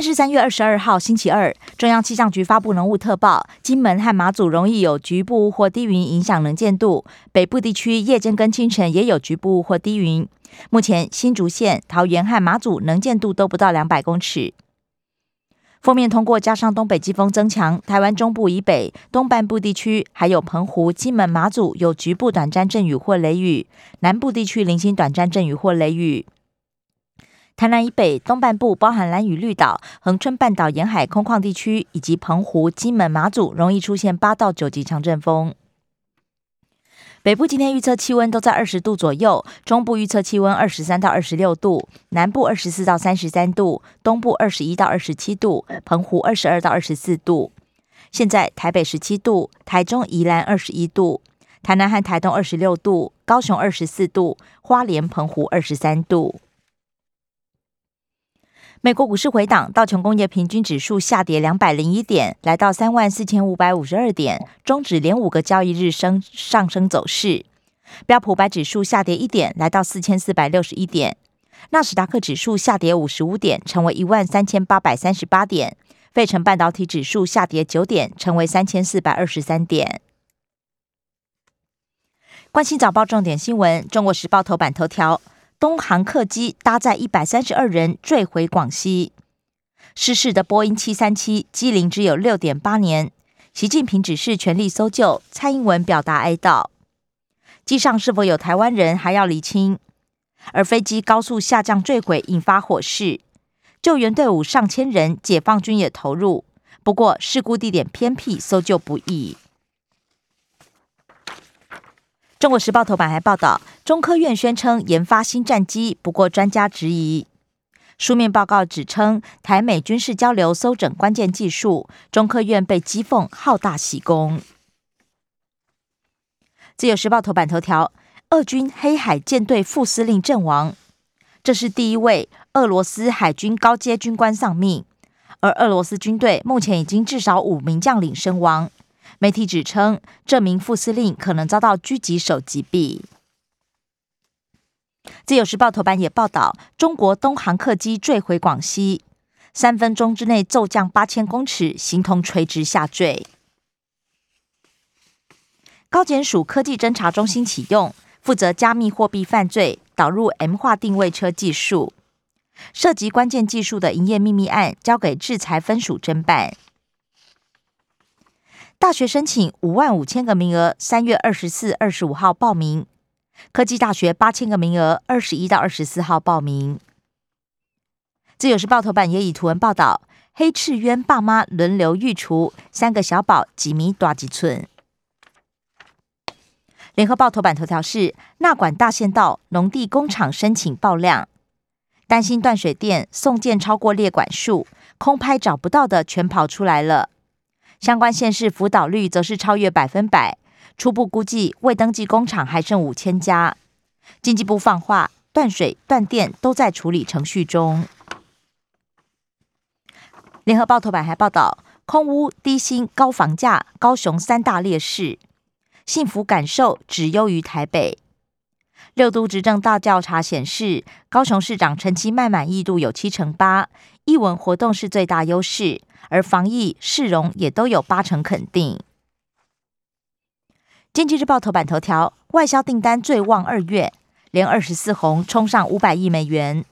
天是三月二十二号，星期二。中央气象局发布浓雾特报，金门和马祖容易有局部或低云影响能见度，北部地区夜间跟清晨也有局部或低云。目前新竹县、桃园和马祖能见度都不到两百公尺。封面通过，加上东北季风增强，台湾中部以北、东半部地区，还有澎湖、金门、马祖有局部短暂阵雨或雷雨，南部地区零星短暂阵雨或雷雨。台南以北、东半部包含蓝屿绿岛、恒春半岛沿海空旷地区，以及澎湖、金门、马祖，容易出现八到九级强阵风。北部今天预测气温都在二十度左右，中部预测气温二十三到二十六度，南部二十四到三十三度，东部二十一到二十七度，澎湖二十二到二十四度。现在台北十七度，台中、宜兰二十一度，台南和台东二十六度，高雄二十四度，花莲、澎湖二十三度。美国股市回档，道琼工业平均指数下跌两百零一点，来到三万四千五百五十二点，终止连五个交易日升上升走势。标普百指数下跌一点，来到四千四百六十一点。纳斯达克指数下跌五十五点，成为一万三千八百三十八点。费城半导体指数下跌九点，成为三千四百二十三点。关心早报重点新闻，《中国时报》头版头条。东航客机搭载一百三十二人坠回广西，失事的波音七三七机龄只有六点八年。习近平指示全力搜救，蔡英文表达哀悼。机上是否有台湾人还要厘清。而飞机高速下降坠毁，引发火势，救援队伍上千人，解放军也投入。不过事故地点偏僻，搜救不易。中国时报头版还报道，中科院宣称研发新战机，不过专家质疑。书面报告指称，台美军事交流搜整关键技术，中科院被讥讽好大喜功。自由时报头版头条，俄军黑海舰队副司令阵亡，这是第一位俄罗斯海军高阶军官丧命，而俄罗斯军队目前已经至少五名将领身亡。媒体指称，这名副司令可能遭到狙击手击毙。自由时报头版也报道，中国东航客机坠回广西，三分钟之内骤降八千公尺，形同垂直下坠。高检署科技侦查中心启用，负责加密货币犯罪，导入 M 化定位车技术，涉及关键技术的营业秘密案，交给制裁分署侦办。大学申请五万五千个名额，三月二十四、二十五号报名。科技大学八千个名额，二十一到二十四号报名。自由时报头版也以图文报道：黑赤鸢爸妈轮流育雏，三个小宝几米多几寸。联合报头版头条是：纳管大县道农地工厂申请爆量，担心断水电送件超过列管数，空拍找不到的全跑出来了。相关县市辅导率则是超越百分百，初步估计未登记工厂还剩五千家。经济部放话，断水断电都在处理程序中。联合报头版还报道，空屋、低薪、高房价，高雄三大劣势，幸福感受只优于台北。六都执政大调查显示，高雄市长陈其迈满意度有七成八，艺文活动是最大优势。而防疫、市容也都有八成肯定。经济日报头版头条：外销订单最旺二月，连二十四红冲上五百亿美元。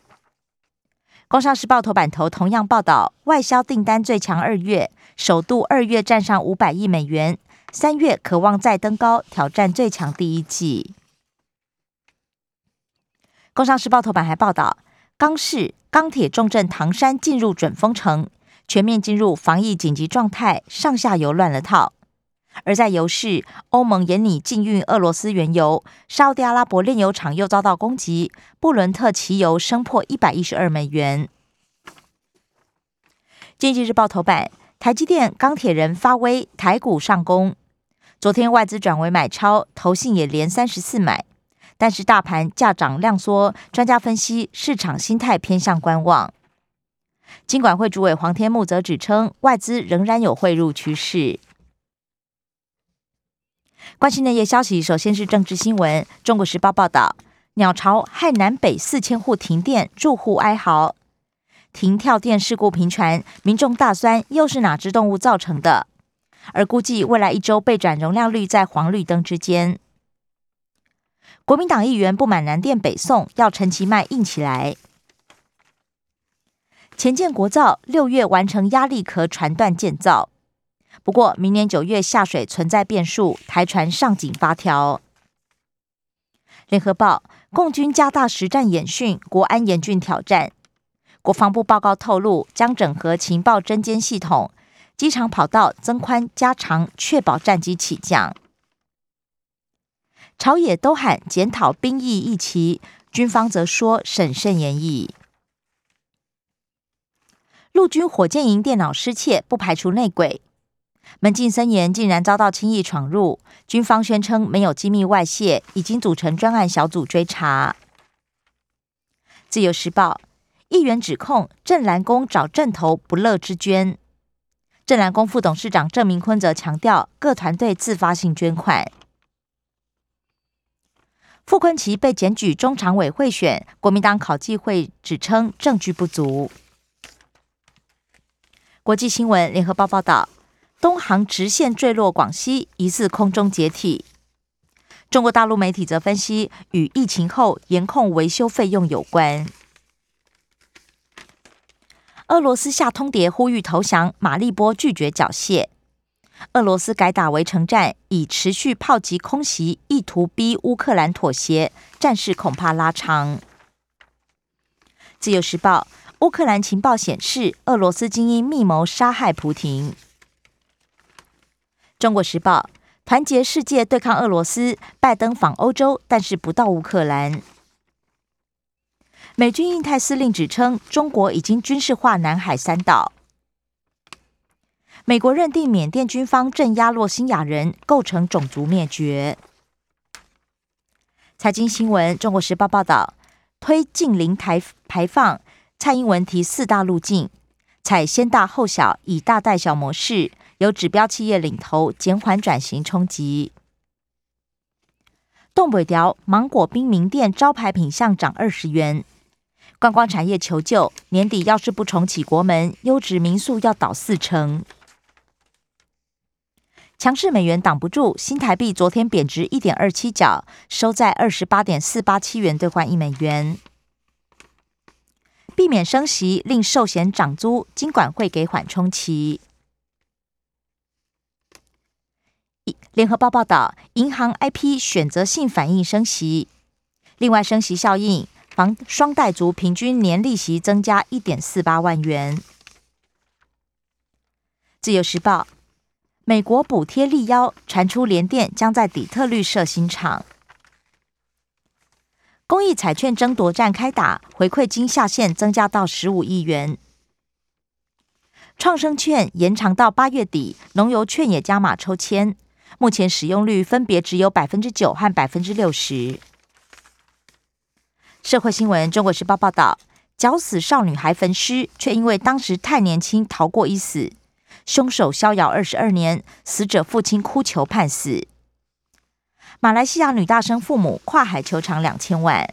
工商时报头版头同样报道，外销订单最强二月，首度二月站上五百亿美元，三月渴望再登高，挑战最强第一季。工商时报头版还报道，钢市、钢铁重镇唐山进入准封城。全面进入防疫紧急状态，上下游乱了套。而在油市，欧盟严拟禁运俄罗斯原油，沙特阿拉伯炼油厂又遭到攻击，布伦特汽油升破一百一十二美元。经济日报头版：台积电、钢铁人发威，台股上攻。昨天外资转为买超，投信也连三十四买，但是大盘价涨量缩，专家分析市场心态偏向观望。金管会主委黄天木则指称，外资仍然有汇入趋势。关心内页消息，首先是政治新闻。中国时报报道，鸟巢害南北四千户停电，住户哀嚎。停跳电事故频传，民众大酸，又是哪只动物造成的？而估计未来一周备转容量率在黄绿灯之间。国民党议员不满南电北送，要陈其迈硬起来。前建国造六月完成压力壳船段建造，不过明年九月下水存在变数，台船上紧发条。联合报，共军加大实战演训，国安严峻挑战。国防部报告透露，将整合情报侦监系统。机场跑道增宽加长，确保战机起降。朝野都喊检讨兵役一期，军方则说审慎严议。陆军火箭营电脑失窃，不排除内鬼。门禁森严，竟然遭到轻易闯入。军方宣称没有机密外泄，已经组成专案小组追查。自由时报议员指控郑兰公找正头不乐之捐。正南公副董事长郑明坤则强调，各团队自发性捐款。傅昆奇被检举中常委会选，国民党考纪会指称证据不足。国际新闻，联合报报道，东航直线坠落广西，疑似空中解体。中国大陆媒体则分析，与疫情后严控维修费用有关。俄罗斯下通牒呼吁投降，马利波拒绝缴械。俄罗斯改打围城战，以持续炮击空袭，意图逼乌克兰妥协，战事恐怕拉长。自由时报：乌克兰情报显示，俄罗斯精英密谋杀害普廷。中国时报：团结世界对抗俄罗斯，拜登访欧洲，但是不到乌克兰。美军印太司令指称，中国已经军事化南海三岛。美国认定缅甸军方镇压洛辛亚人构成种族灭绝。财经新闻，《中国时报》报道，推近零台排放，蔡英文提四大路径，采先大后小、以大带小模式，由指标企业领头，减缓转型冲击。东北条芒果冰名店招牌品相涨二十元。观光产业求救，年底要是不重启国门，优质民宿要倒四成。强势美元挡不住，新台币昨天贬值一点二七角，收在二十八点四八七元兑换一美元。避免升息令寿险涨租，金管会给缓冲期。联合报报道，银行 I P 选择性反应升息，另外升息效应。房双贷族平均年利息增加一点四八万元。自由时报，美国补贴力邀传出联电将在底特律设新厂。公益彩券争夺战开打，回馈金下限增加到十五亿元。创生券延长到八月底，农油券也加码抽签，目前使用率分别只有百分之九和百分之六十。社会新闻：中国时报报道，绞死少女孩焚尸，却因为当时太年轻逃过一死。凶手逍遥二十二年，死者父亲哭求判死。马来西亚女大生父母跨海求偿两千万。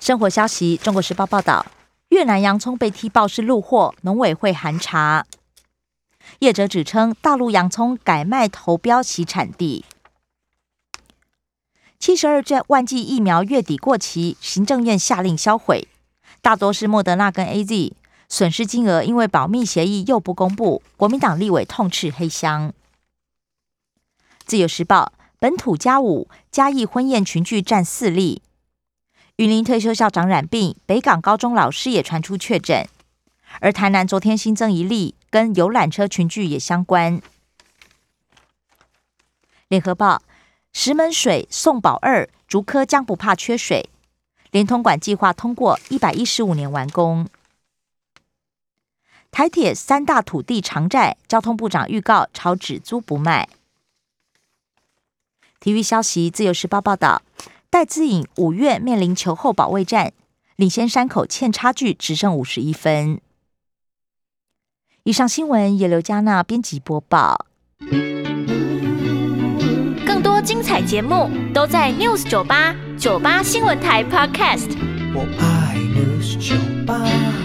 生活消息：中国时报报道，越南洋葱被踢爆是路货，农委会函查。业者指称，大陆洋葱改卖投标其产地。七十二卷万剂疫苗月底过期，行政院下令销毁，大多是莫德纳跟 A Z，损失金额因为保密协议又不公布，国民党立委痛斥黑箱。自由时报本土加五嘉义婚宴群聚占四例，云林退休校长染病，北港高中老师也传出确诊，而台南昨天新增一例，跟游览车群聚也相关。联合报。石门水送宝二，竹科将不怕缺水。连通管计划通过，一百一十五年完工。台铁三大土地偿债，交通部长预告超只租不卖。体育消息，自由时报报道，戴资颖五月面临球后保卫战，领先山口欠差距只剩五十一分。以上新闻由刘嘉娜编辑播报。更多精彩节目都在 News 九八九八新闻台 Podcast。我爱 News 酒吧。